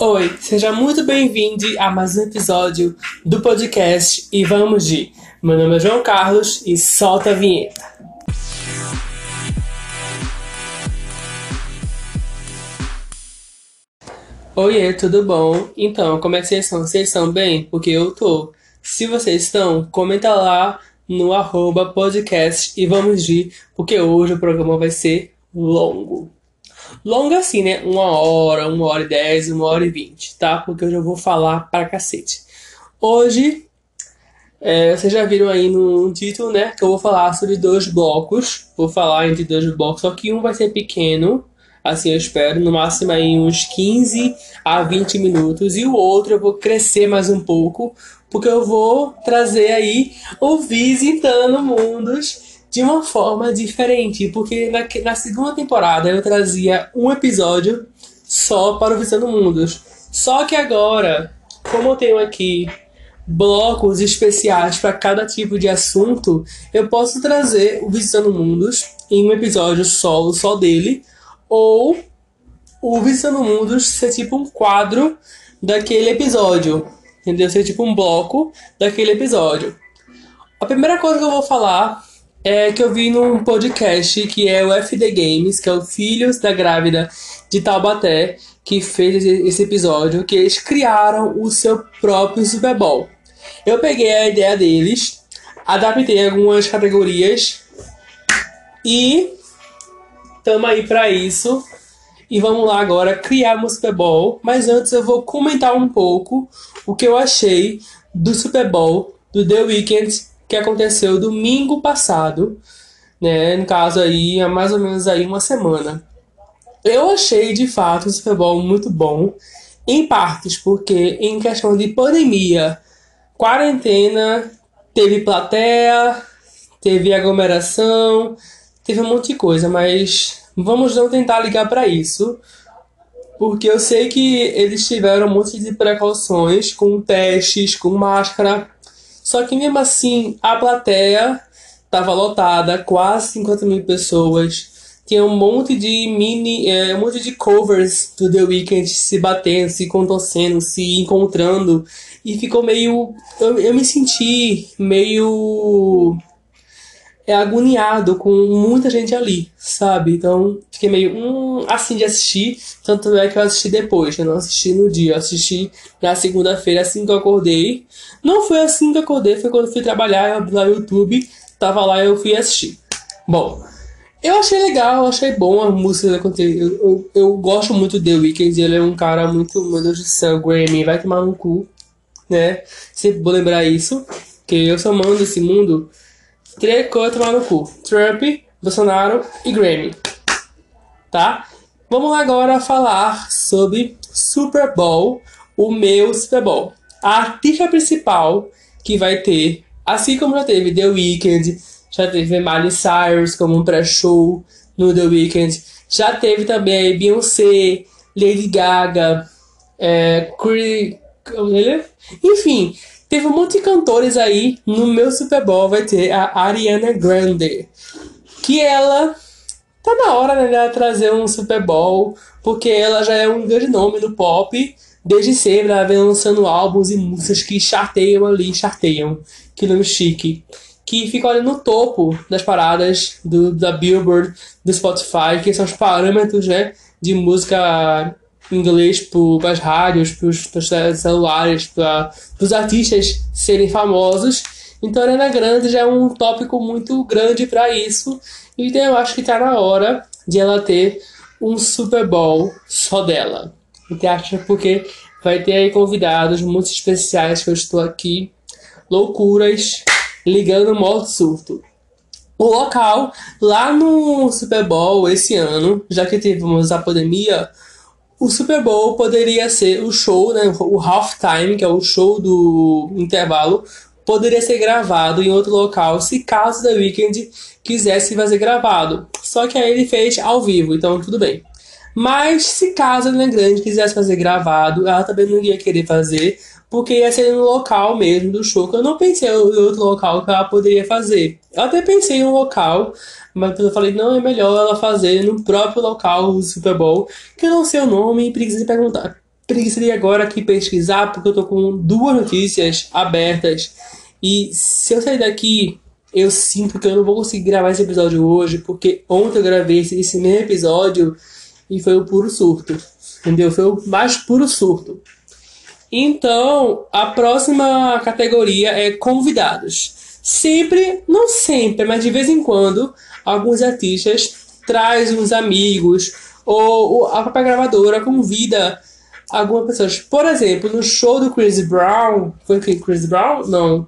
Oi, seja muito bem-vindo a mais um episódio do podcast E Vamos de. Meu nome é João Carlos e solta a vinheta. Oiê, tudo bom? Então, como é que vocês estão? Vocês estão bem? Porque eu tô. Se vocês estão, comenta lá no arroba podcast e vamos de, porque hoje o programa vai ser longo longa assim, né? Uma hora, uma hora e dez, uma hora e vinte, tá? Porque eu já vou falar pra cacete. Hoje, é, vocês já viram aí no título, né? Que eu vou falar sobre dois blocos. Vou falar entre dois blocos, só que um vai ser pequeno, assim eu espero, no máximo aí uns 15 a 20 minutos. E o outro eu vou crescer mais um pouco, porque eu vou trazer aí o Visitando Mundos de uma forma diferente, porque na, na segunda temporada eu trazia um episódio só para o Visitando Mundos. Só que agora, como eu tenho aqui blocos especiais para cada tipo de assunto, eu posso trazer o Visitando Mundos em um episódio solo só dele, ou o Visitando Mundos ser tipo um quadro daquele episódio, entendeu? Ser tipo um bloco daquele episódio. A primeira coisa que eu vou falar é que eu vi num podcast que é o FD Games, que é o Filhos da Grávida de Taubaté, que fez esse episódio, que eles criaram o seu próprio Super Bowl. Eu peguei a ideia deles, adaptei algumas categorias e tamo aí para isso. E vamos lá agora criar um Super Bowl. Mas antes eu vou comentar um pouco o que eu achei do Super Bowl do The Weeknd que aconteceu domingo passado, né? No caso aí, há mais ou menos aí uma semana. Eu achei de fato o Super Bowl muito bom, em partes porque em questão de pandemia, quarentena, teve plateia, teve aglomeração, teve um monte de coisa, mas vamos não tentar ligar para isso. Porque eu sei que eles tiveram um monte de precauções com testes, com máscara, só que mesmo assim, a plateia estava lotada, quase 50 mil pessoas. Tinha um monte de mini, é, um monte de covers do The Weeknd se batendo, se contorcendo, se encontrando. E ficou meio. Eu, eu me senti meio é agoniado com muita gente ali, sabe? Então fiquei meio hum, assim de assistir. Tanto é que eu assisti depois, eu não assisti no dia, eu assisti na segunda-feira, assim que eu acordei. Não foi assim que eu acordei, foi quando fui trabalhar, eu abri lá no YouTube, tava lá e eu fui assistir. Bom, eu achei legal, achei bom a música da eu, eu, eu gosto muito do The Weeknd, ele é um cara muito, meu Deus do céu, Grammy, vai tomar no cu, né? Sempre vou lembrar isso, que eu só mando esse mundo Coisas tomar no cu. Trump, Bolsonaro e Grammy. Tá? Vamos agora falar sobre Super Bowl, o meu Super Bowl. A artista principal que vai ter, assim como já teve The Weeknd, já teve Miley Cyrus como um pré-show no The Weeknd, já teve também Beyoncé, Lady Gaga, é, Chris, enfim, Teve um monte de cantores aí. No meu Super Bowl vai ter a Ariana Grande. Que ela tá na hora né, de trazer um Super Bowl. Porque ela já é um grande nome no pop. Desde sempre ela vem lançando álbuns e músicas que charteiam ali, charteiam. Que nome chique. Que ficam ali no topo das paradas do, da Billboard, do Spotify, que são os parâmetros né, de música inglês para as rádios, para os celulares, para os artistas serem famosos. Então, Arena Grande já é um tópico muito grande para isso. Então, eu acho que está na hora de ela ter um Super Bowl só dela. Então, acho porque vai ter aí convidados muito especiais que eu estou aqui. Loucuras, ligando o modo surto. O local, lá no Super Bowl esse ano, já que tivemos a pandemia, o Super Bowl poderia ser o show, né, o halftime, que é o show do intervalo, poderia ser gravado em outro local se caso The Weeknd quisesse fazer gravado. Só que aí ele fez ao vivo, então tudo bem. Mas se caso a Grande quisesse fazer gravado, ela também não ia querer fazer, porque ia ser no local mesmo do show, que eu não pensei em outro local que ela poderia fazer. Eu até pensei em um local, mas eu falei, não, é melhor ela fazer no próprio local do Super Bowl, que eu não sei o nome e precisa perguntar. preguiça de agora aqui pesquisar, porque eu tô com duas notícias abertas. E se eu sair daqui, eu sinto que eu não vou conseguir gravar esse episódio hoje, porque ontem eu gravei esse mesmo episódio e foi o puro surto. Entendeu? Foi o mais puro surto. Então, a próxima categoria é convidados. Sempre, não sempre, mas de vez em quando, alguns artistas trazem uns amigos ou a própria gravadora convida algumas pessoas. Por exemplo, no show do Chris Brown, foi que Chris Brown? Não.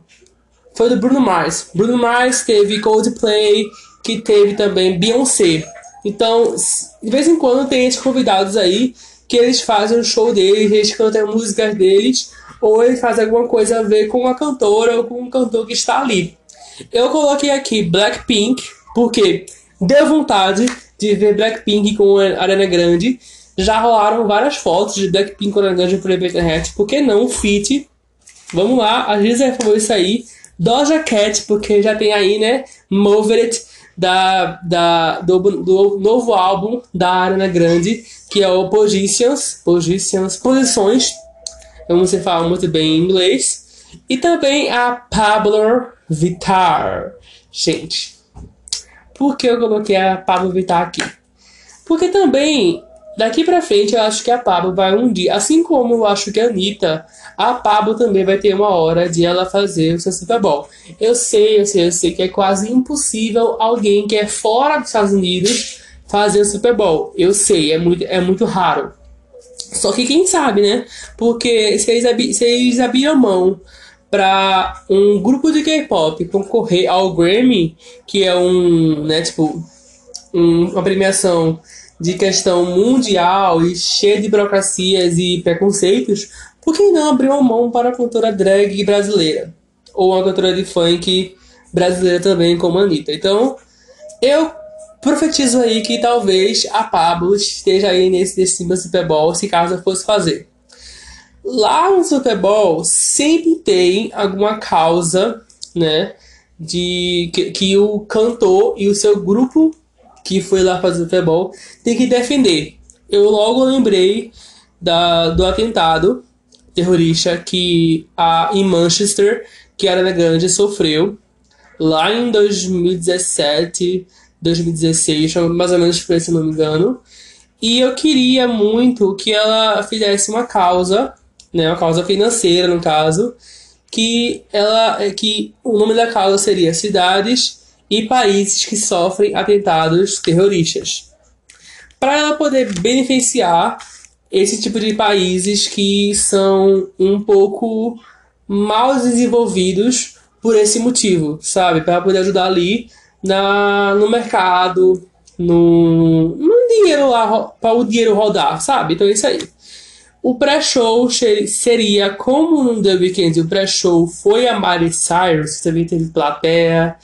Foi do Bruno Mars. Bruno Mars teve Coldplay, que teve também Beyoncé. Então, de vez em quando tem esses convidados aí que eles fazem o show deles, eles cantam músicas deles, ou eles fazem alguma coisa a ver com a cantora ou com o cantor que está ali. Eu coloquei aqui Blackpink, porque deu vontade de ver Blackpink com a Arena Grande. Já rolaram várias fotos de Blackpink com a Arena Grande por internet. Por que não? Fit. Vamos lá, a Gisele falou isso aí. Doja Cat, porque já tem aí, né? Move It da, da, do, do novo álbum da Arena Grande, que é o Positions, Positions, Posições, como você fala muito bem em inglês, e também a Pablo Vittar. Gente, por que eu coloquei a Pablo Vittar aqui? Porque também, daqui pra frente, eu acho que a Pablo vai um dia, assim como eu acho que a Anitta a Pablo também vai ter uma hora de ela fazer o seu Super Bowl. Eu sei, eu sei, eu sei que é quase impossível alguém que é fora dos Estados Unidos fazer o Super Bowl. Eu sei, é muito, é muito raro. Só que quem sabe, né? Porque se eles, se eles abriram mão para um grupo de K-pop concorrer ao Grammy, que é um, né, tipo, um, uma premiação de questão mundial e cheia de burocracias e preconceitos, por que não abrir uma mão para a cantora drag brasileira? Ou uma cantora de funk brasileira também, como a Anitta. Então, eu profetizo aí que talvez a Pablo esteja aí nesse décimo Super Bowl, se caso fosse fazer. Lá no Super Bowl sempre tem alguma causa, né, de que, que o cantor e o seu grupo que foi lá fazer Bowl tem que defender. Eu logo lembrei da, do atentado terrorista que a, em Manchester, que a Ariana Grande sofreu lá em 2017, 2016, mais ou menos foi, se não me engano. E eu queria muito que ela fizesse uma causa, né, uma causa financeira no caso, que ela que o nome da causa seria cidades e países que sofrem atentados terroristas. Para ela poder beneficiar esse tipo de países que são um pouco mal desenvolvidos por esse motivo, sabe? Para poder ajudar ali na, no mercado, no, no dinheiro lá, para o dinheiro rodar, sabe? Então é isso aí. O pré-show seria como no The Weeknd o pré-show foi a Miley Cyrus, que também teve plateia,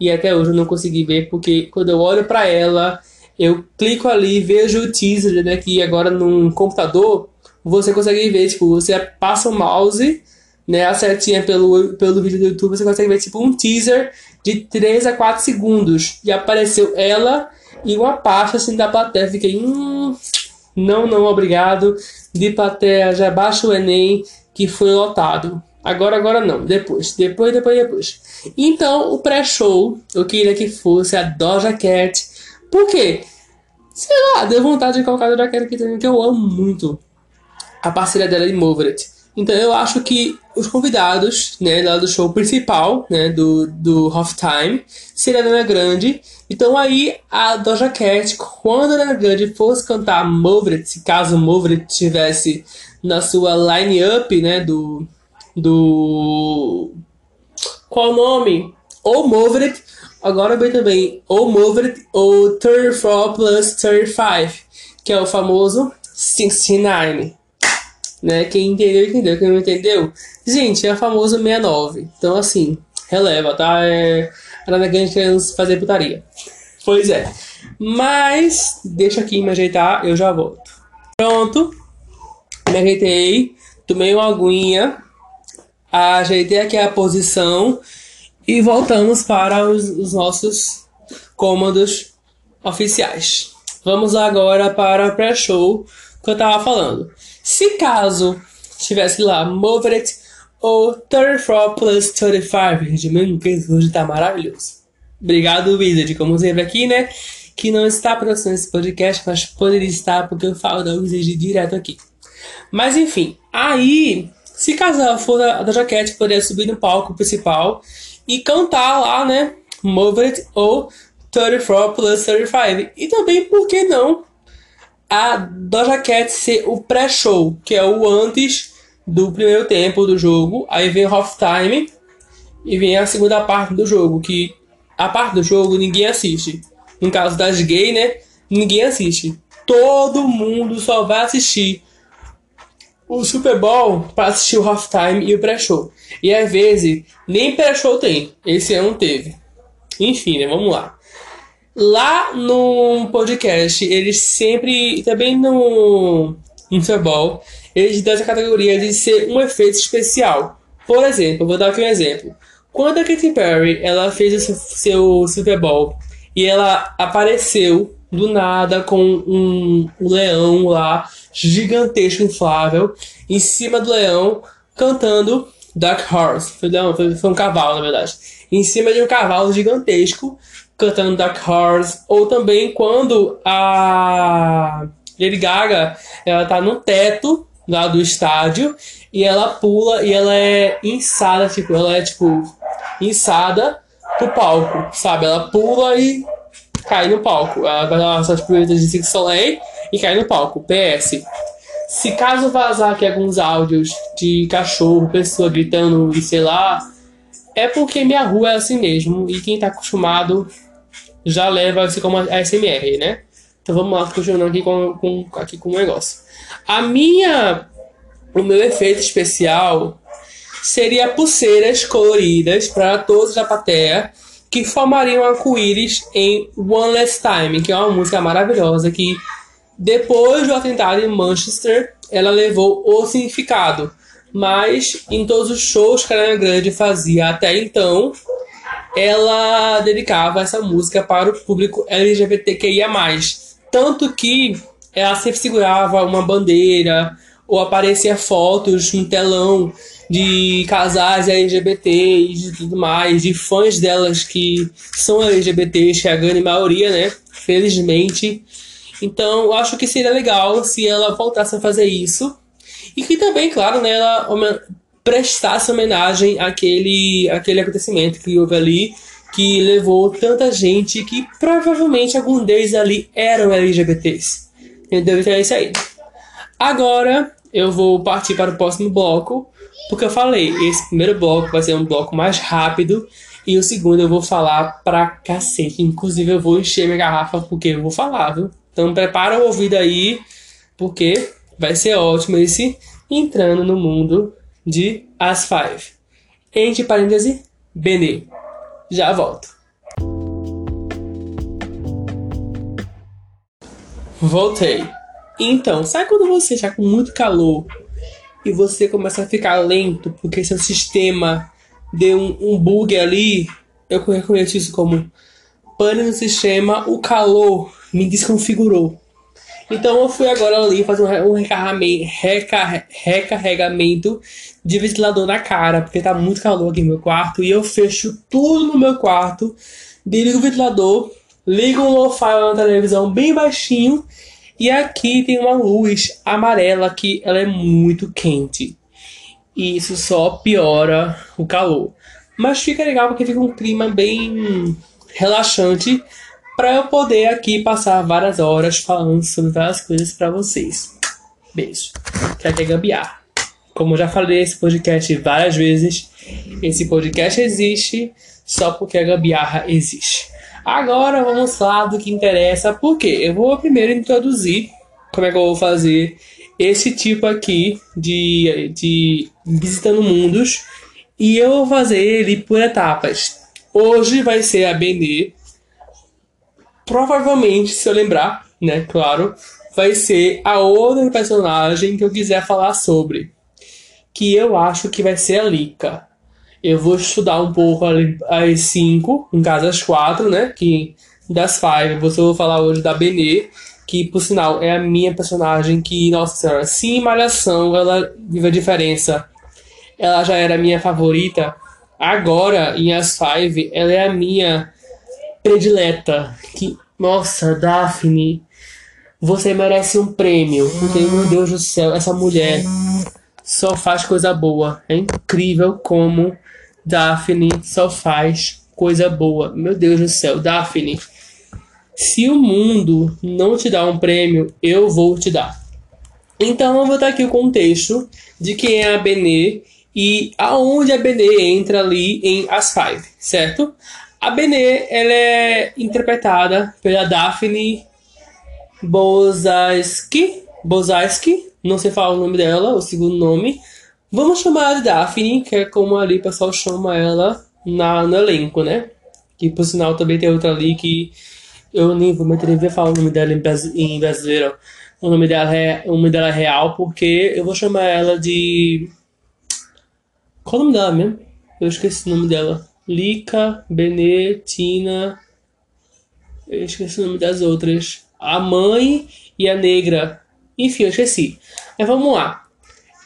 e até hoje eu não consegui ver, porque quando eu olho para ela, eu clico ali, vejo o teaser, né? Que agora num computador você consegue ver, tipo, você passa o mouse, né? A setinha pelo, pelo vídeo do YouTube, você consegue ver, tipo, um teaser de 3 a 4 segundos. E apareceu ela e uma parte assim da plateia. Fiquei, hum, não, não, obrigado. De plateia, já baixa o Enem que foi lotado. Agora, agora não. Depois, depois, depois, depois. Então, o pré-show, eu queria que fosse a Doja Cat por quê? Sei lá, deu vontade de colocar a Cat aqui também, que eu amo muito a parceria dela de Movered. Então eu acho que os convidados, né, lá do show principal, né, do, do Halftime, seria a Dana Grande. Então aí a Doja Cat, quando a Dana Grande fosse cantar se caso Movered tivesse na sua line-up, né, do... do... Qual o nome? Ou Movered Agora vem também ou Moved ou 34 plus 35, que é o famoso 69. Né? Quem entendeu, entendeu. Quem não entendeu, gente, é o famoso 69. Então, assim, releva, tá? É Arana Grande querendo fazer putaria. Pois é. Mas, deixa aqui me ajeitar, eu já volto. Pronto. Me ajeitei. Tomei uma aguinha. Ajeitei aqui a posição e voltamos para os, os nossos cômodos oficiais. Vamos agora para o pré-show que eu estava falando. Se caso tivesse lá Moderate ou 34 plus 35, gente, meu inglês hoje tá maravilhoso. Obrigado, Wizard, como sempre aqui, né? Que não está produzindo esse podcast, mas poderia estar porque eu falo da Wizard direto aqui. Mas enfim, aí, se caso ela for da, da jaquete, poderia subir no palco principal e cantar lá, né? Move It ou 34 plus 35. E também, por que não, a Doja Cat ser o pré-show, que é o antes do primeiro tempo do jogo. Aí vem o halftime e vem a segunda parte do jogo, que a parte do jogo ninguém assiste. No caso das gays, né? Ninguém assiste. Todo mundo só vai assistir o Super Bowl para assistir o halftime e o pré-show. E às vezes nem pré-show tem. Esse ano teve. Enfim, né? Vamos lá. Lá no podcast, eles sempre, também no, no Super Bowl, eles dão essa categoria de ser um efeito especial. Por exemplo, vou dar aqui um exemplo. Quando a Katy Perry ela fez o seu Super Bowl e ela apareceu do nada com um, um leão lá gigantesco inflável em cima do leão cantando Dark Horse. Foi, não, foi, foi um cavalo, na verdade. Em cima de um cavalo gigantesco cantando Dark Horse. Ou também quando a Lady Gaga ela tá no teto lá do estádio e ela pula e ela é insada, tipo, ela é tipo insada pro palco, sabe? Ela pula e cai no palco. Ela vai suas proezas de Six Soleil e cai no palco. PS. Se caso vazar aqui alguns áudios de cachorro, pessoa gritando e sei lá, é porque minha rua é assim mesmo. E quem tá acostumado já leva assim como a SMR, né? Então vamos lá, continuando aqui com, com, aqui com o negócio. A minha. O meu efeito especial seria pulseiras coloridas para todos da plateia que formariam arco-íris em One Last Time, que é uma música maravilhosa que depois do atentado em Manchester ela levou o significado, mas em todos os shows que a Ariana Grande fazia até então ela dedicava essa música para o público LGBTQIA+. Tanto que ela sempre segurava uma bandeira ou aparecia fotos no telão de casais LGBTs e tudo mais, de fãs delas que são LGBTs, que é a grande maioria, né? Felizmente. Então, eu acho que seria legal se ela voltasse a fazer isso. E que também, claro, né, ela prestasse homenagem àquele, àquele acontecimento que houve ali, que levou tanta gente que provavelmente algum deles ali eram LGBTs. Entendeu? Então é isso aí. Agora eu vou partir para o próximo bloco, porque eu falei, esse primeiro bloco vai ser um bloco mais rápido e o segundo eu vou falar pra cacete. Inclusive eu vou encher minha garrafa porque eu vou falar, viu? Então prepara o ouvido aí, porque vai ser ótimo esse entrando no mundo de As Five. Entre parênteses, Benê. Já volto. Voltei. Então, sabe quando você está com muito calor e você começa a ficar lento porque seu sistema deu um, um bug ali? Eu reconheço isso como pane no sistema, o calor me desconfigurou. Então eu fui agora ali fazer um, recarregamento, recarregamento de ventilador na cara, porque tá muito calor aqui no meu quarto. E eu fecho tudo no meu quarto, desligo o ventilador, ligo um lo-fi na televisão bem baixinho. E aqui tem uma luz amarela que ela é muito quente. E isso só piora o calor. Mas fica legal porque fica um clima bem relaxante para eu poder aqui passar várias horas falando sobre várias coisas para vocês. Beijo. Que é gambiar. Como eu já falei nesse podcast várias vezes, esse podcast existe só porque a gambiarra existe. Agora vamos falar do que interessa, porque eu vou primeiro introduzir como é que eu vou fazer esse tipo aqui de, de visitando mundos e eu vou fazer ele por etapas. Hoje vai ser a Benê, provavelmente, se eu lembrar, né, claro, vai ser a outra personagem que eu quiser falar sobre. Que eu acho que vai ser a Lika. Eu vou estudar um pouco as cinco, no caso as quatro, né? Que das five, você vou falar hoje da Benê. que por sinal é a minha personagem que, nossa senhora, sim, Malhação, ela vive a diferença. Ela já era minha favorita. Agora, em As Five, ela é a minha predileta. Que, nossa, Daphne, você merece um prêmio. Porque, meu Deus do céu, essa mulher só faz coisa boa. É incrível como Daphne só faz coisa boa. Meu Deus do céu, Daphne. Se o mundo não te dá um prêmio, eu vou te dar. Então eu vou dar aqui o contexto de quem é a Benê e aonde a Benê entra ali em As Five, certo? A Benê ela é interpretada pela Daphne Bozaski, Bozaski, não sei falar o nome dela, o segundo nome. Vamos chamar ela de Daphne, que é como ali o pessoal chama ela na, no elenco, né? Que por sinal também tem outra ali que eu nem vou me atrever a falar o nome dela em, brasileiro. O nome dela é o nome dela é real, porque eu vou chamar ela de. Qual o nome dela mesmo? Eu esqueci o nome dela. Lica, Benetina. Eu esqueci o nome das outras. A mãe e a negra. Enfim, eu esqueci. Mas vamos lá.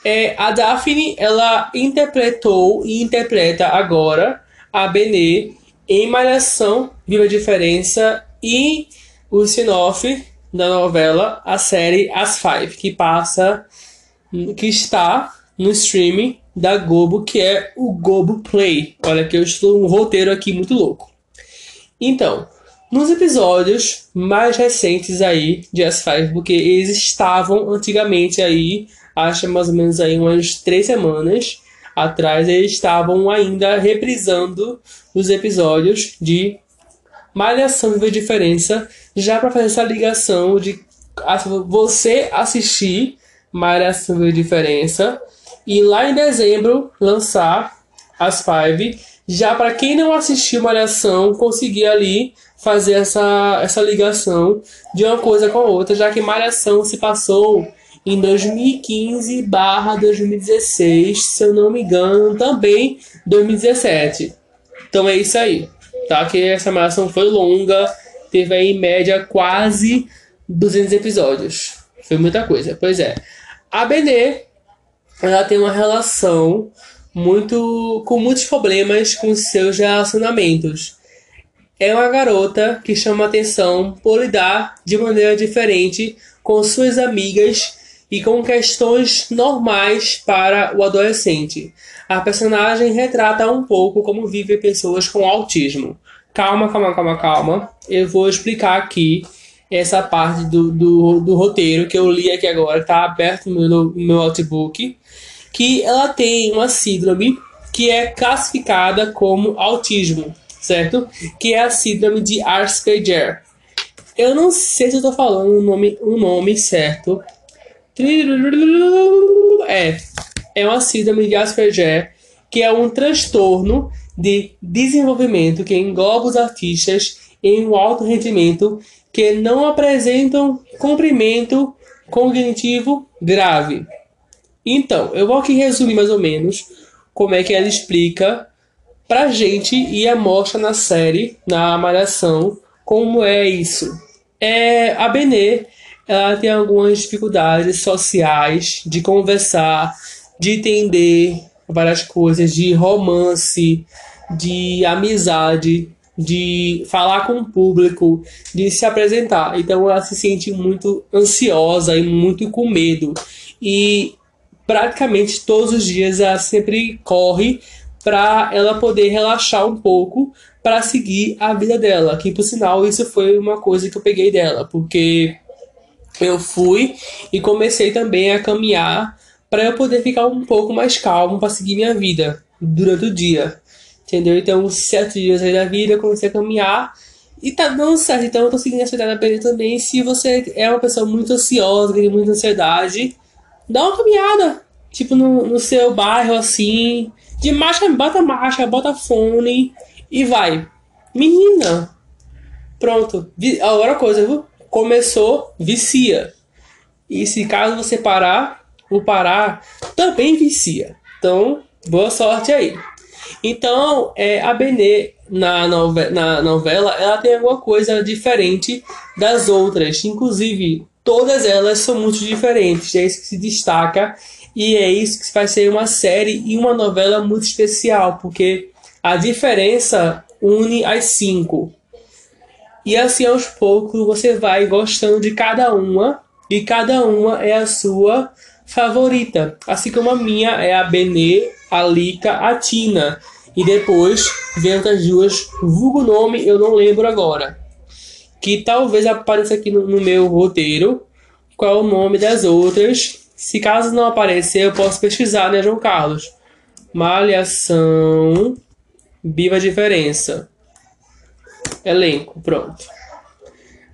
É, a Daphne, ela interpretou e interpreta agora a Benê em Malhação, Viva a Diferença e o spin-off da novela, a série As Five, que passa, que está no streaming da Globo, que é o Globo Play. Olha que eu estou um roteiro aqui muito louco. Então, nos episódios mais recentes aí de As Five, porque eles estavam antigamente aí, acho mais ou menos aí umas três semanas atrás, eles estavam ainda reprisando os episódios de Malhação a Diferença, já para fazer essa ligação de você assistir Malhação a Diferença e lá em dezembro lançar as Five, já para quem não assistiu Malhação conseguir ali fazer essa, essa ligação de uma coisa com a outra, já que Malhação se passou em 2015 barra 2016, se eu não me engano, também 2017. Então é isso aí tá? Que essa malhação foi longa, teve aí em média quase 200 episódios. Foi muita coisa. Pois é. A Benê, ela tem uma relação muito com muitos problemas com seus relacionamentos. É uma garota que chama atenção por lidar de maneira diferente com suas amigas e com questões normais para o adolescente. A personagem retrata um pouco como vivem pessoas com autismo. Calma, calma, calma, calma. Eu vou explicar aqui essa parte do, do, do roteiro que eu li aqui agora, está aberto no meu, no meu notebook, que ela tem uma síndrome que é classificada como autismo, certo? Que é a síndrome de Asperger. Eu não sei se eu tô falando o nome, o nome certo, é, é uma síndrome de Asperger, que é um transtorno de desenvolvimento que engloba os artistas em um alto rendimento que não apresentam comprimento cognitivo grave. Então, eu vou aqui resumir mais ou menos como é que ela explica pra gente e a mostra na série, na Malhação, como é isso. É, a Benê ela tem algumas dificuldades sociais de conversar, de entender várias coisas, de romance, de amizade, de falar com o público, de se apresentar. Então ela se sente muito ansiosa e muito com medo. E praticamente todos os dias ela sempre corre para ela poder relaxar um pouco para seguir a vida dela. Que por sinal isso foi uma coisa que eu peguei dela, porque eu fui e comecei também a caminhar para eu poder ficar um pouco mais calmo para seguir minha vida durante o dia. Entendeu? Então, sete dias aí da vida, eu comecei a caminhar e tá dando certo. Então, eu tô seguindo essa ideia da também. Se você é uma pessoa muito ansiosa, que tem muita ansiedade, dá uma caminhada. Tipo, no, no seu bairro, assim. De marcha, bota marcha, bota fone e vai. Menina! Pronto. Agora coisa, viu? começou, vicia. E se caso você parar, o parar também vicia. Então, boa sorte aí. Então, é, a Benê, na, nove na novela, ela tem alguma coisa diferente das outras. Inclusive, todas elas são muito diferentes. É isso que se destaca. E é isso que vai ser uma série e uma novela muito especial, porque a diferença une as cinco. E assim aos poucos você vai gostando de cada uma, e cada uma é a sua favorita. Assim como a minha é a Benê, a Lika, a Tina. E depois vem outras duas, vulgo nome, eu não lembro agora. Que talvez apareça aqui no, no meu roteiro. Qual é o nome das outras? Se caso não aparecer, eu posso pesquisar, né, João Carlos? Malhação. Viva a diferença. Elenco, pronto.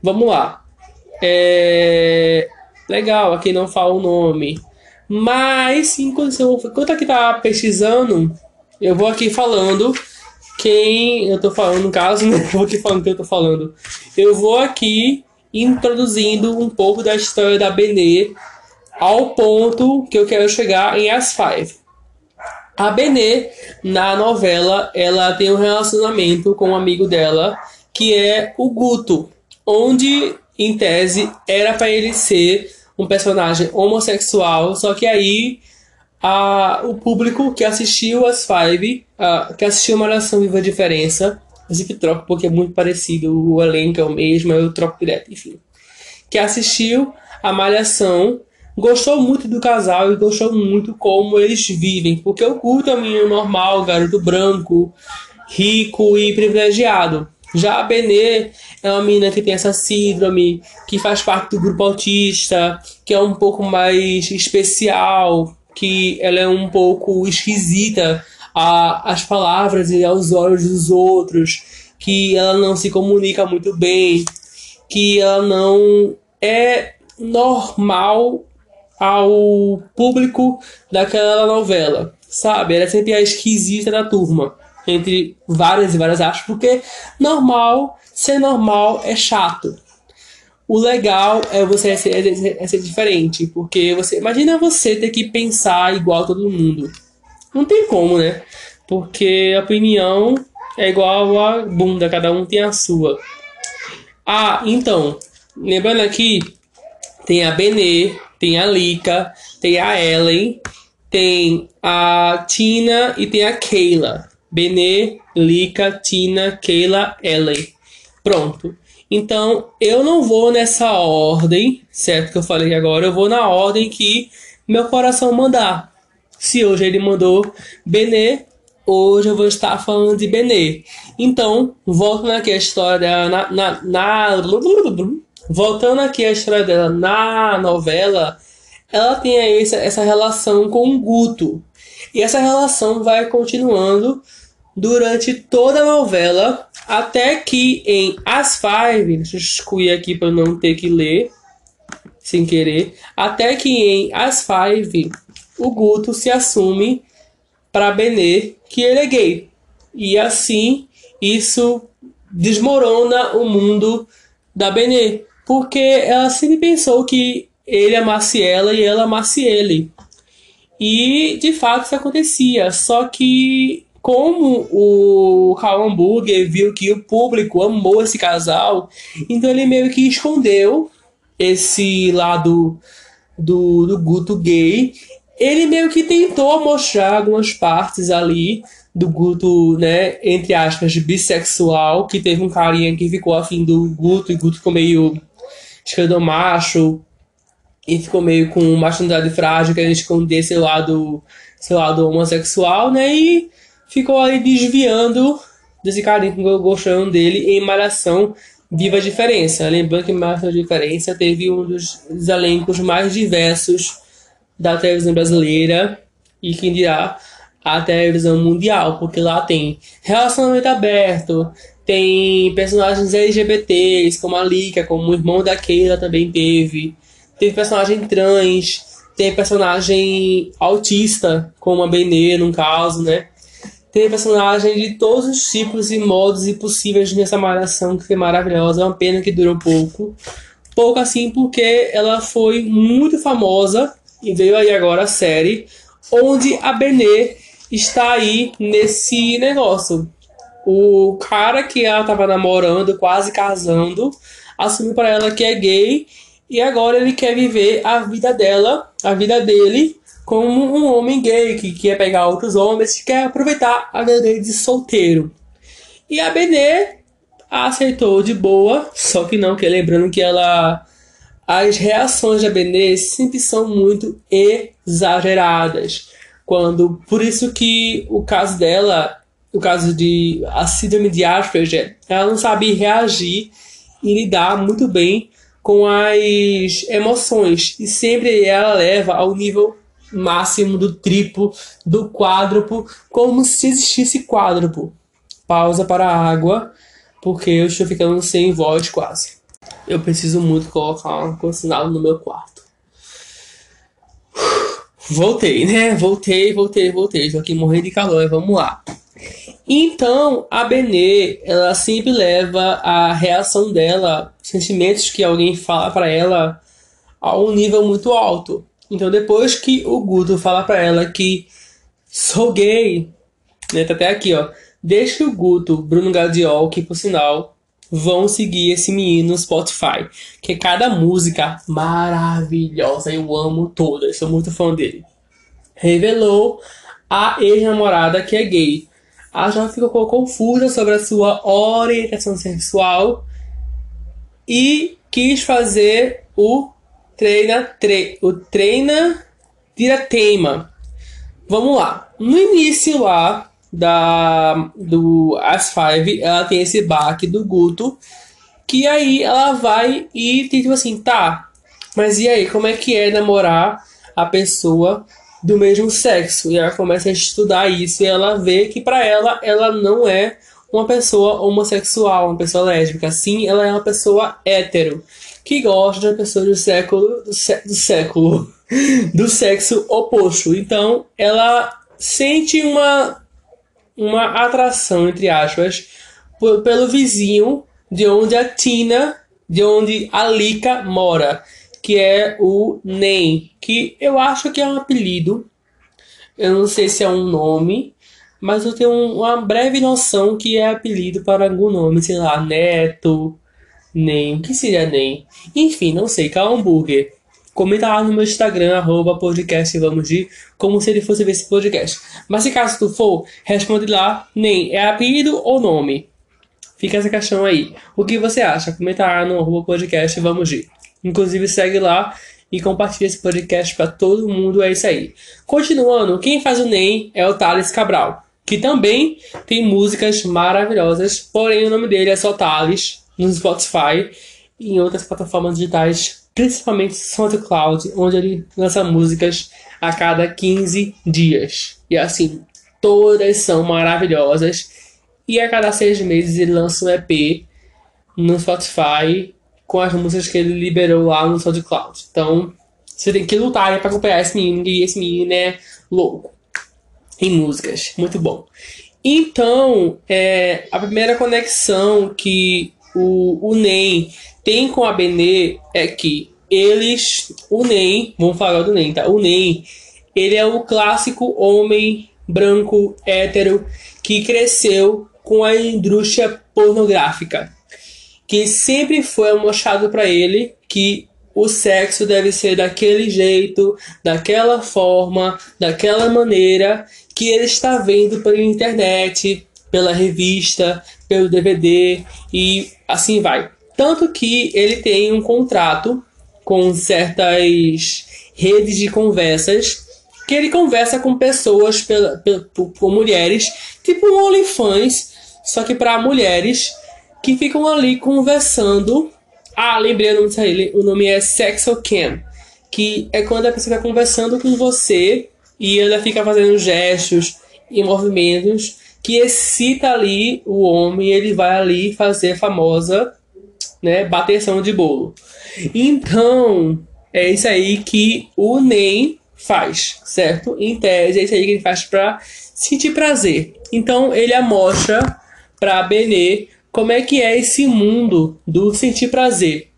Vamos lá. É... Legal, aqui não fala o nome. Mas, enquanto, eu, enquanto aqui tá pesquisando, eu vou aqui falando quem eu tô falando, no caso, né? Eu vou aqui falando quem eu tô falando. Eu vou aqui introduzindo um pouco da história da Benê ao ponto que eu quero chegar em As Five. A Benê, na novela, ela tem um relacionamento com um amigo dela, que é o Guto, onde, em tese, era para ele ser um personagem homossexual, só que aí a, o público que assistiu as Five, a, que assistiu Malhação Viva a Diferença, inclusive troco porque é muito parecido, o elenco é o mesmo, eu troco direto, enfim. Que assistiu a Malhação gostou muito do casal e gostou muito como eles vivem, porque o culto é um menino normal, garoto branco, rico e privilegiado. Já a Benê é uma menina que tem essa síndrome, que faz parte do grupo autista, que é um pouco mais especial, que ela é um pouco esquisita às palavras e aos olhos dos outros, que ela não se comunica muito bem, que ela não é normal ao público daquela novela, sabe? Era sempre a esquisita da turma, entre várias e várias aspas, porque normal, ser normal é chato. O legal é você ser, é ser diferente, porque você imagina você ter que pensar igual todo mundo. Não tem como, né? Porque a opinião é igual a bunda, cada um tem a sua. Ah, então, lembrando aqui, tem a Benê, tem a Lika, tem a Ellen, tem a Tina e tem a Keila. Benê, Lika, Tina, Keila, Ellen. Pronto. Então, eu não vou nessa ordem, certo? Que eu falei agora, eu vou na ordem que meu coração mandar. Se hoje ele mandou Benê, hoje eu vou estar falando de Benê. Então, voltando aqui a história na, na, na voltando aqui à história dela na novela, ela tem aí essa, essa relação com o Guto. E essa relação vai continuando durante toda a novela, até que em As Five, deixa eu excluir aqui para não ter que ler sem querer, até que em As Five o Guto se assume para Benê que ele é gay. E assim isso desmorona o mundo da Benê porque ela sempre pensou que ele amasse ela e ela amasse ele. E de fato isso acontecia, só que como o Karl Hamburger viu que o público amou esse casal, então ele meio que escondeu esse lado do, do Guto gay. Ele meio que tentou mostrar algumas partes ali do Guto, né, entre aspas, bissexual, que teve um carinha que ficou afim do Guto e o Guto ficou meio esquerdo macho e ficou meio com masculinidade frágil, querendo esconder seu lado, seu lado homossexual, né? E ficou aí desviando desse carinho gostando dele em Malhação Viva a Diferença. Lembrando que Malhação Diferença teve um dos, elencos mais diversos da televisão brasileira e quem dirá a televisão mundial, porque lá tem relacionamento aberto, tem personagens LGBTs, como a Lika, como o irmão da Keila também teve. Teve personagem trans, tem personagem autista, como a Benê, no caso, né? Tem personagem de todos os tipos e modos e possíveis nessa malhação que foi maravilhosa. É uma pena que durou pouco. Pouco assim porque ela foi muito famosa e veio aí agora a série onde a Benê está aí nesse negócio. O cara que ela tava namorando, quase casando, assumiu para ela que é gay e agora ele quer viver a vida dela, a vida dele, como um homem gay que quer pegar outros homens, que quer aproveitar a vida de solteiro. E a Benê aceitou de boa, só que não, que lembrando que ela as reações da Benê sempre são muito exageradas. Quando, por isso que o caso dela, o caso de a síndrome de Asperger, ela não sabe reagir e lidar muito bem com as emoções e sempre ela leva ao nível máximo do triplo, do quádruplo, como se existisse quádruplo. Pausa para a água, porque eu estou ficando sem voz quase. Eu preciso muito colocar um condicionado no meu quarto. Voltei, né? Voltei, voltei, voltei. Estou aqui morrendo de calor, vamos lá. Então, a Benê, ela sempre leva a reação dela, sentimentos que alguém fala para ela, a um nível muito alto. Então, depois que o Guto fala para ela que sou gay, né? Tá até aqui, ó. Desde que o Guto, Bruno Gadiol, que por sinal vão seguir esse menino no Spotify, que é cada música maravilhosa, eu amo todas, sou muito fã dele. Revelou a ex-namorada que é gay. A já ficou confusa sobre a sua orientação sexual e quis fazer o treina tre, o treina tira teima. Vamos lá. No início lá da do As Five, ela tem esse baque do Guto, que aí ela vai e tem tipo assim, tá, mas e aí, como é que é namorar a pessoa do mesmo sexo? E ela começa a estudar isso e ela vê que para ela, ela não é uma pessoa homossexual, uma pessoa lésbica. Sim, ela é uma pessoa hétero, que gosta de pessoas do século, do, sé, do século, do sexo oposto. Então, ela sente uma uma atração, entre aspas, pelo vizinho de onde a Tina, de onde a Lika mora, que é o Nem, que eu acho que é um apelido. Eu não sei se é um nome, mas eu tenho uma breve noção que é apelido para algum nome, sei lá, Neto, Nem, o que seria Nem? Enfim, não sei, Calma Hambúrguer. Comenta lá no meu Instagram, arroba podcast vamos de como se ele fosse ver esse podcast. Mas se caso tu for, responde lá, nem é apelido ou nome. Fica essa questão aí. O que você acha? Comenta lá no arroba podcast vamos de. Inclusive segue lá e compartilha esse podcast para todo mundo. É isso aí. Continuando, quem faz o NEM é o Thales Cabral, que também tem músicas maravilhosas, porém o nome dele é só Thales no Spotify e em outras plataformas digitais principalmente SoundCloud, onde ele lança músicas a cada 15 dias. E assim, todas são maravilhosas. E a cada seis meses ele lança um EP no Spotify com as músicas que ele liberou lá no SoundCloud. Então, você tem que lutar para acompanhar esse menino, e esse menino é louco em músicas. Muito bom. Então, é, a primeira conexão que o, o NEM tem com a Benê é que eles, o NEM, vamos falar do NEM, tá? O NEM, ele é o clássico homem branco hétero que cresceu com a indústria pornográfica, que sempre foi mostrado para ele que o sexo deve ser daquele jeito, daquela forma, daquela maneira que ele está vendo pela internet, pela revista, pelo DVD e assim vai. Tanto que ele tem um contrato com certas redes de conversas que ele conversa com pessoas, pela, pela, com mulheres, tipo um OnlyFans, só que para mulheres que ficam ali conversando. Ah, lembrei o nome disso o nome é Sexocam, que é quando a pessoa está conversando com você e ela fica fazendo gestos e movimentos que excita ali o homem, ele vai ali fazer a famosa né, bateção de bolo. Então, é isso aí que o NEM faz, certo? Em tese, é isso aí que ele faz para sentir prazer. Então, ele amostra para Benê como é que é esse mundo do sentir prazer.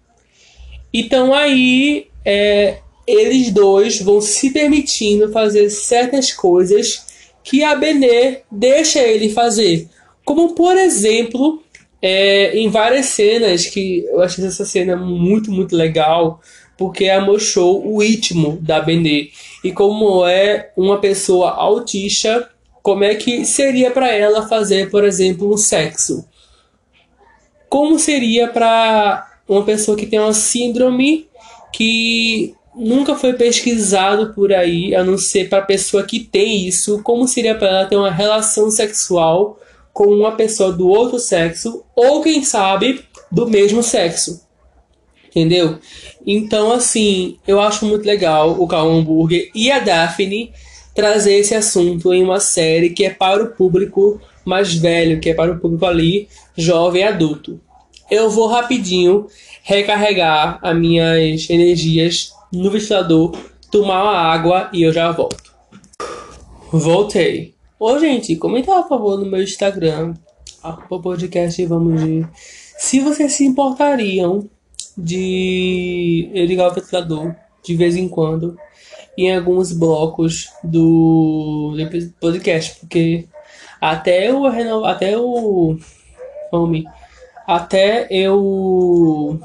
Então, aí, é, eles dois vão se permitindo fazer certas coisas que a Benê deixa ele fazer. Como, por exemplo, é, em várias cenas que eu achei essa cena muito, muito legal, porque mostrou o ritmo da Benê e como é uma pessoa autista, como é que seria para ela fazer, por exemplo, um sexo. Como seria para uma pessoa que tem uma síndrome que nunca foi pesquisado por aí, a não ser para a pessoa que tem isso, como seria para ela ter uma relação sexual com uma pessoa do outro sexo ou quem sabe do mesmo sexo. Entendeu? Então, assim, eu acho muito legal o Cal Hambúrguer e a Daphne trazer esse assunto em uma série que é para o público mais velho, que é para o público ali jovem adulto. Eu vou rapidinho recarregar as minhas energias no ventilador, tomar uma água e eu já volto. Voltei. Ô, gente, comenta por favor no meu Instagram, arroba podcast vamos de se vocês se importariam de ligar o ventilador de vez em quando em alguns blocos do podcast, porque até o até o homem, até eu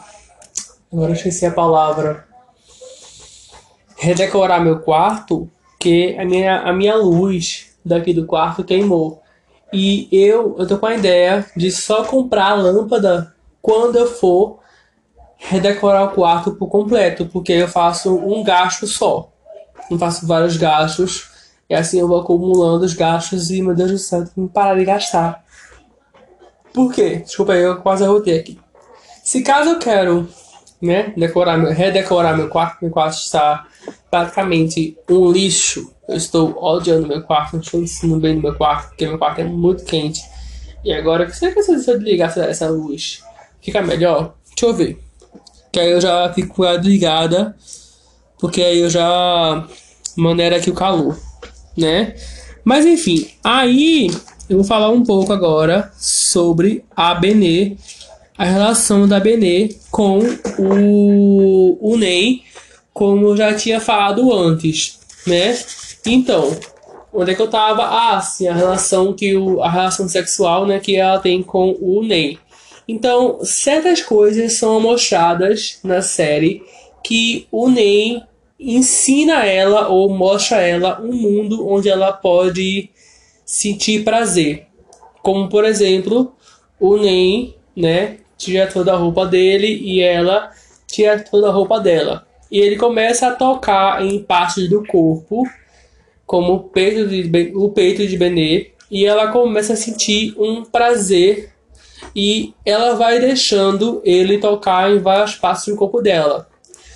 agora eu esqueci a palavra redecorar meu quarto, que a minha, a minha luz daqui do quarto queimou. E eu, eu tô com a ideia de só comprar a lâmpada quando eu for redecorar o quarto por completo, porque eu faço um gasto só. Não faço vários gastos. E assim eu vou acumulando os gastos e, meu Deus do céu, tenho que parar de gastar. Por quê? Desculpa aí, eu quase arrotei aqui. Se caso eu quero, né, decorar redecorar meu quarto, meu quarto está praticamente um lixo. Eu estou odiando meu quarto, não estou ensinando bem no meu quarto, porque meu quarto é muito quente. E agora, será que se eu desligar essa luz, fica melhor? Deixa eu ver. Que aí eu já fico ligada, porque aí eu já maneira aqui o calor, né? Mas enfim, aí eu vou falar um pouco agora sobre a Benê, a relação da Benê com o, o Ney como eu já tinha falado antes, né? Então, onde é que eu tava? Ah, sim, a relação que o, a relação sexual, né, que ela tem com o Ney. Então, certas coisas são mostradas na série que o Ney ensina ela ou mostra ela um mundo onde ela pode sentir prazer. Como, por exemplo, o Ney, né, tira toda a roupa dele e ela tira toda a roupa dela e ele começa a tocar em partes do corpo, como o peito de, o peito de Benê, e ela começa a sentir um prazer e ela vai deixando ele tocar em várias partes do corpo dela.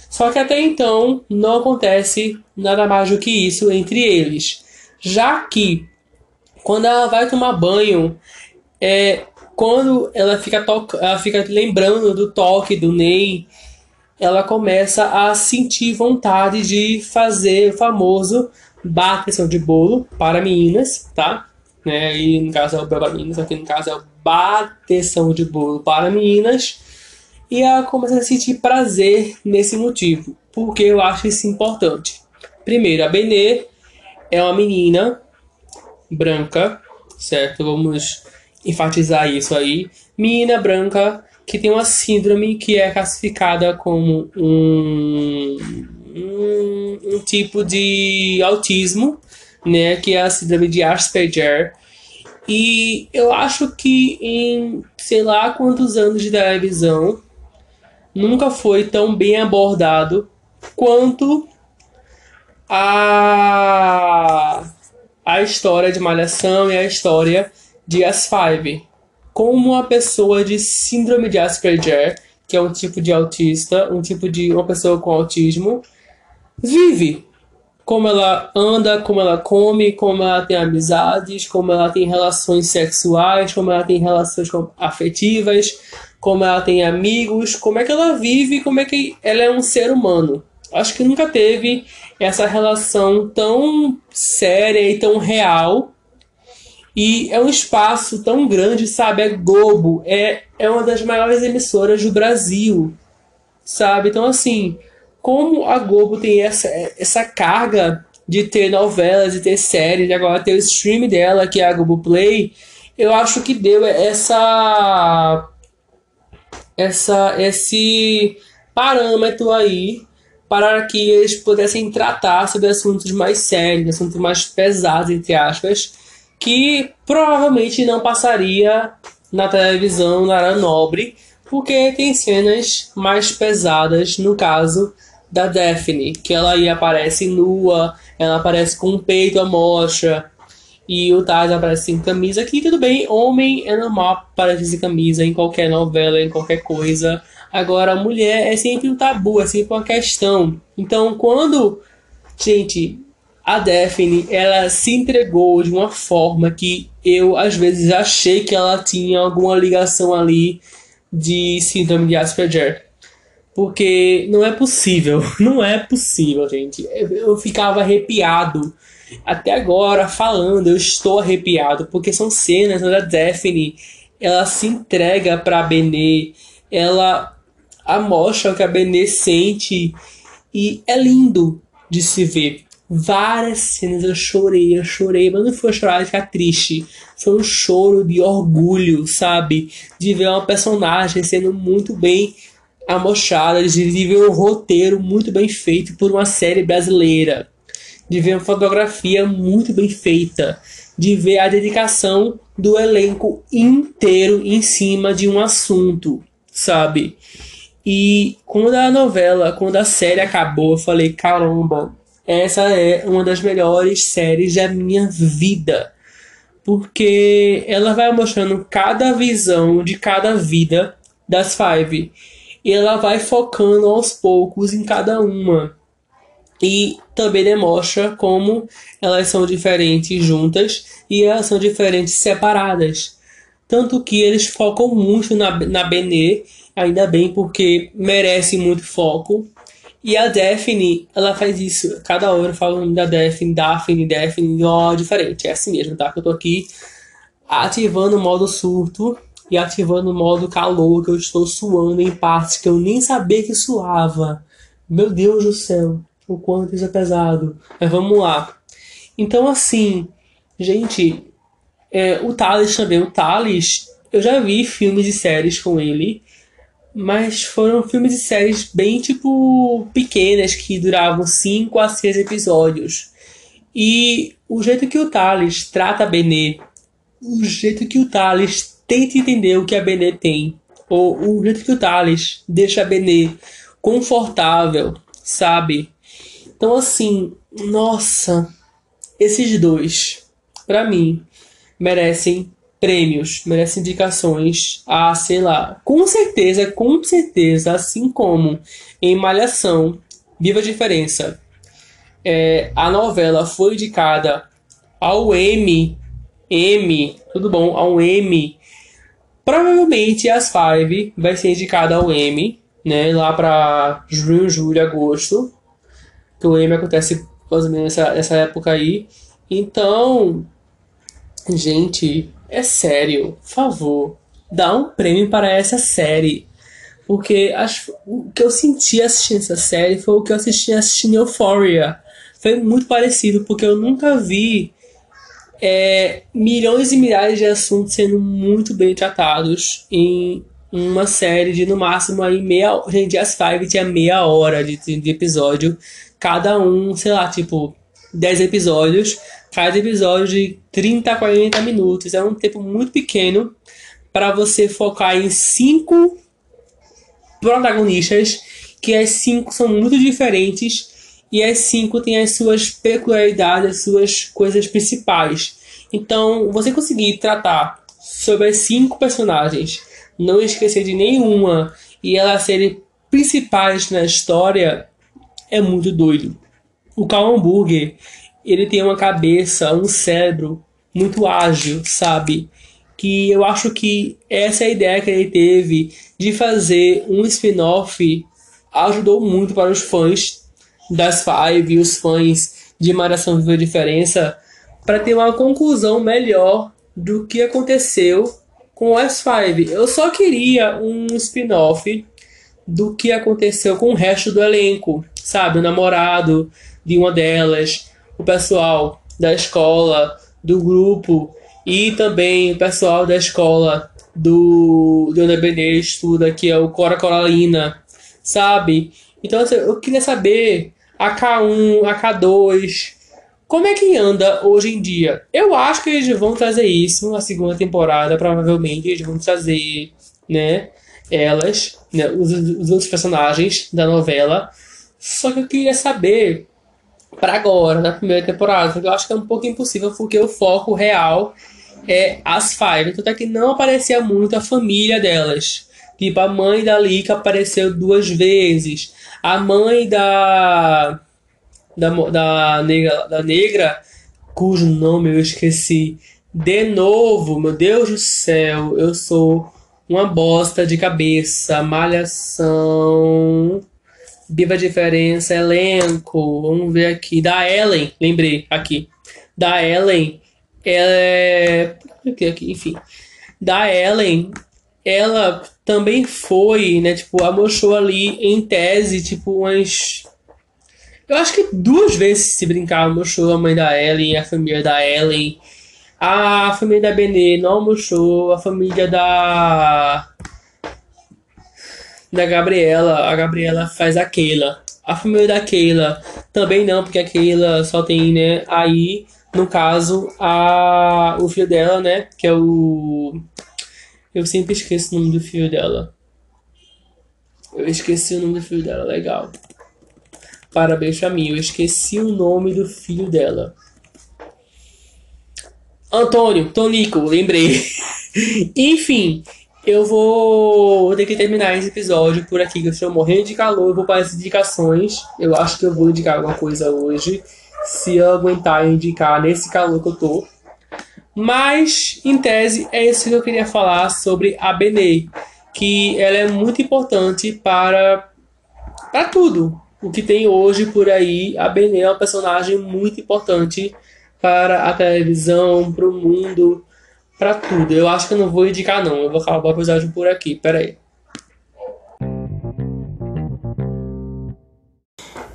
Só que até então não acontece nada mais do que isso entre eles, já que quando ela vai tomar banho, é quando ela fica, ela fica lembrando do toque do Ney ela começa a sentir vontade de fazer o famoso bateção de bolo para meninas, tá? Né? E no caso é o para meninas, aqui no caso é o bateção de bolo para meninas. E ela começa a sentir prazer nesse motivo, porque eu acho isso importante. Primeiro, a Benê é uma menina branca, certo? Vamos enfatizar isso aí. Menina branca que tem uma síndrome que é classificada como um, um, um tipo de autismo, né, que é a síndrome de Asperger. E eu acho que em sei lá quantos anos de televisão nunca foi tão bem abordado quanto a a história de Malhação e a história de As Five como uma pessoa de síndrome de Asperger, que é um tipo de autista, um tipo de uma pessoa com autismo, vive. Como ela anda, como ela come, como ela tem amizades, como ela tem relações sexuais, como ela tem relações afetivas, como ela tem amigos, como é que ela vive, como é que ela é um ser humano. Acho que nunca teve essa relação tão séria e tão real e é um espaço tão grande, sabe? É Globo, é, é uma das maiores emissoras do Brasil, sabe? Então, assim, como a Globo tem essa, essa carga de ter novelas, de ter séries, de agora ter o stream dela, que é a Globoplay, eu acho que deu essa essa esse parâmetro aí para que eles pudessem tratar sobre assuntos mais sérios, assuntos mais pesados, entre aspas, que provavelmente não passaria na televisão na área nobre, porque tem cenas mais pesadas, no caso da Daphne, que ela aí aparece nua, ela aparece com o peito à mostra, e o Taz aparece sem camisa, que tudo bem, homem é normal aparecer sem camisa em qualquer novela, em qualquer coisa. Agora, a mulher é sempre um tabu, é sempre uma questão. Então, quando, gente, a Daphne, ela se entregou de uma forma que eu, às vezes, achei que ela tinha alguma ligação ali de síndrome de Asperger. Porque não é possível, não é possível, gente. Eu ficava arrepiado. Até agora, falando, eu estou arrepiado, porque são cenas onde a Daphne ela se entrega para a Benê, ela amostra o que a Benê sente e é lindo de se ver. Várias cenas eu chorei, eu chorei, mas não foi chorar de ficar triste. Foi um choro de orgulho, sabe? De ver uma personagem sendo muito bem amostrada, de ver um roteiro muito bem feito por uma série brasileira. De ver uma fotografia muito bem feita. De ver a dedicação do elenco inteiro em cima de um assunto, sabe? E quando a novela, quando a série acabou, eu falei: caramba, essa é uma das melhores séries da minha vida. Porque ela vai mostrando cada visão de cada vida das Five. E ela vai focando aos poucos em cada uma. E também demonstra como elas são diferentes juntas e elas são diferentes separadas. Tanto que eles focam muito na, na Benê ainda bem porque merece muito foco. E a Daphne, ela faz isso. Cada hora eu falo o nome da Daphne, Daphne, Daphne, ó, diferente. É assim mesmo, tá? Que eu tô aqui ativando o modo surto e ativando o modo calor, que eu estou suando em partes que eu nem sabia que suava. Meu Deus do céu, o quanto isso é pesado. Mas vamos lá. Então, assim, gente, é, o Thales também. O Thales, eu já vi filmes e séries com ele. Mas foram filmes e séries bem, tipo, pequenas, que duravam 5 a 6 episódios. E o jeito que o Thales trata a Benê, o jeito que o Thales tenta entender o que a Benê tem, ou o jeito que o Thales deixa a Benê confortável, sabe? Então, assim, nossa, esses dois, para mim, merecem prêmios, merece indicações a, sei lá, com certeza, com certeza, assim como em Malhação, Viva a Diferença, é, a novela foi indicada ao M, M, tudo bom, ao M. Provavelmente as Five vai ser indicada ao M, né, lá para junho, julho, agosto, que o M acontece mais ou menos nessa, nessa época aí. Então, gente, é sério, favor, dá um prêmio para essa série. Porque acho, o que eu senti assistindo essa série foi o que eu assisti assistindo Euphoria. Foi muito parecido, porque eu nunca vi é, milhões e milhares de assuntos sendo muito bem tratados em uma série de no máximo aí meia gente as Five tinha meia hora de, de episódio cada um sei lá tipo 10 episódios cada episódio de 30 a 40 minutos. É um tempo muito pequeno para você focar em cinco protagonistas, que as cinco são muito diferentes e as cinco têm as suas peculiaridades, as suas coisas principais. Então, você conseguir tratar sobre as cinco personagens, não esquecer de nenhuma e elas serem principais na história, é muito doido. O Cal Hamburger, ele tem uma cabeça, um cérebro muito ágil, sabe? Que eu acho que essa é ideia que ele teve de fazer um spin-off ajudou muito para os fãs das Five e os fãs de Malhação Viva Diferença para ter uma conclusão melhor do que aconteceu com as Five. Eu só queria um spin-off do que aconteceu com o resto do elenco, sabe? O namorado de uma delas, o pessoal da escola, do grupo e também o pessoal da escola do do Ana Benê estuda, que é o Cora Coralina, sabe? Então assim, eu queria saber a K1, a K2, como é que anda hoje em dia? Eu acho que eles vão trazer isso na segunda temporada, provavelmente eles vão trazer, né, elas, né, os, os outros personagens da novela. Só que eu queria saber para agora, na primeira temporada, eu acho que é um pouco impossível, porque o foco real é as Five. Tanto é que não aparecia muito a família delas. Tipo, a mãe da Lika apareceu duas vezes. A mãe da. Da, da, negra, da negra, cujo nome eu esqueci. De novo, meu Deus do céu, eu sou uma bosta de cabeça. Malhação. Viva a diferença, elenco. Vamos ver aqui. Da Ellen, lembrei aqui. Da Ellen. Ela é. Enfim. Da Ellen. Ela também foi, né? Tipo, amostrou ali em tese, tipo, umas. Eu acho que duas vezes se brincar, mostrou a mãe da Ellen, a família da Ellen. A família da Benê não mostrou, a família da da Gabriela. A Gabriela faz a Keila. A família da Keila também não, porque a Keila só tem, né, aí, no caso, a, o filho dela, né, que é o... Eu sempre esqueço o nome do filho dela. Eu esqueci o nome do filho dela, legal. Parabéns pra mim, eu esqueci o nome do filho dela. Antônio, Tonico, lembrei. Enfim, eu vou ter que terminar esse episódio por aqui, que eu estou morrendo de calor. Eu vou para as indicações. Eu acho que eu vou indicar alguma coisa hoje. Se eu aguentar indicar nesse calor que eu tô. Mas, em tese, é isso que eu queria falar sobre a Benê. Que ela é muito importante para, para tudo. O que tem hoje por aí, a Benê é uma personagem muito importante para a televisão, para o mundo para tudo. Eu acho que eu não vou indicar não. Eu vou acabar o episódio por aqui. Pera aí.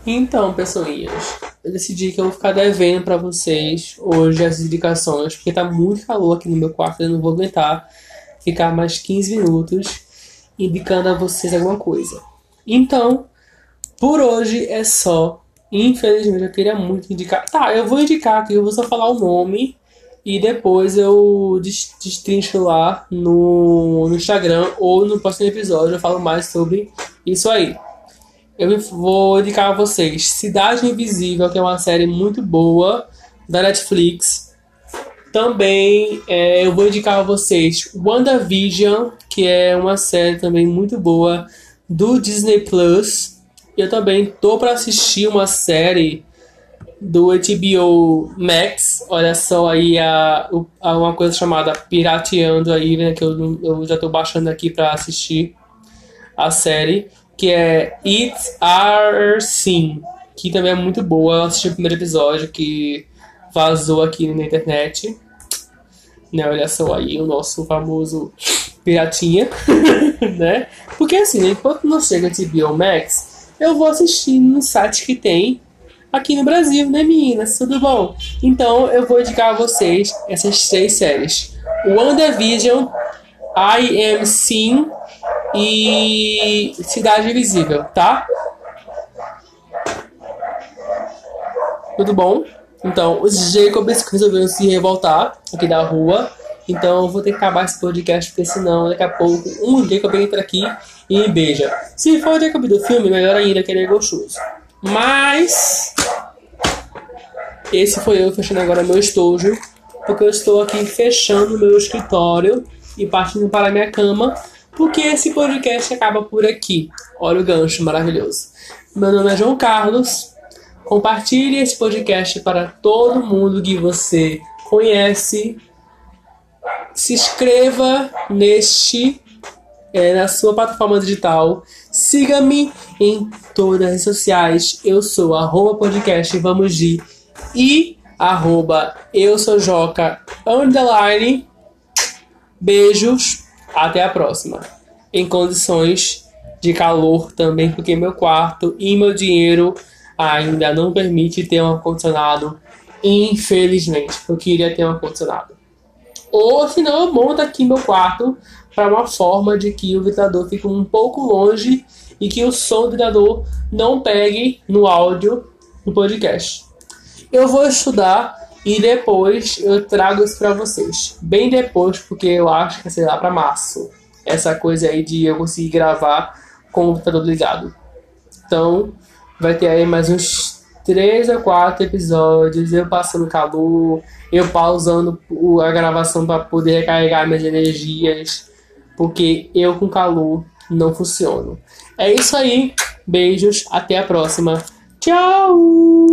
Então, pessoinhas, eu decidi que eu vou ficar devendo para vocês hoje as indicações, porque tá muito calor aqui no meu quarto, eu não vou aguentar ficar mais 15 minutos indicando a vocês alguma coisa. Então, por hoje é só. Infelizmente, eu queria muito indicar. Tá, eu vou indicar aqui, eu vou só falar o nome e depois eu destrincho lá no, no Instagram ou no próximo episódio eu falo mais sobre isso aí. Eu vou indicar a vocês Cidade Invisível, que é uma série muito boa da Netflix. Também é, eu vou indicar a vocês WandaVision, que é uma série também muito boa do Disney Plus. Eu também tô para assistir uma série do HBO Max. Olha só aí a, a uma coisa chamada Pirateando aí, né? Que eu, eu já tô baixando aqui para assistir a série. Que é It Our Sim. Que também é muito boa. Eu assisti o primeiro episódio que vazou aqui na internet. Né, olha só aí o nosso famoso piratinha, né? Porque assim, enquanto não chega HBO Max, eu vou assistir no site que tem aqui no Brasil, né, meninas? Tudo bom? Então eu vou indicar a vocês essas três séries: WandaVision, I Am Sim e Cidade Invisível, tá? Tudo bom? Então, os Jacobs resolveram se revoltar aqui da rua. Então, eu vou ter que acabar esse podcast, porque senão daqui a pouco um Jacob entra aqui e beija. Se for o Jacob do filme, melhor ainda, que ele é gostoso. Mas esse foi eu fechando agora meu estojo, porque eu estou aqui fechando meu escritório e partindo para minha cama, porque esse podcast acaba por aqui. Olha o gancho maravilhoso. Meu nome é João Carlos. Compartilhe esse podcast para todo mundo que você conhece. Se inscreva neste é, na sua plataforma digital. Siga-me em todas as redes sociais. Eu sou arroba podcast Vamos de e arroba eu sou Joca underline. Beijos, até a próxima. Em condições de calor também, porque meu quarto e meu dinheiro ainda não permite ter um ar-condicionado Infelizmente, eu queria ter um ar-condicionado. Ou senão eu monto aqui meu quarto para uma forma de que o ventilador fique um pouco longe e que o som do ventilador não pegue no áudio do podcast. Eu vou estudar e depois eu trago isso para vocês. Bem depois, porque eu acho que será para março. Essa coisa aí de eu conseguir gravar com o computador ligado. Então, vai ter aí mais uns 3 a 4 episódios, eu passando calor, eu pausando a gravação para poder recarregar minhas energias, porque eu com calor não funciono. É isso aí, beijos, até a próxima. Tchau!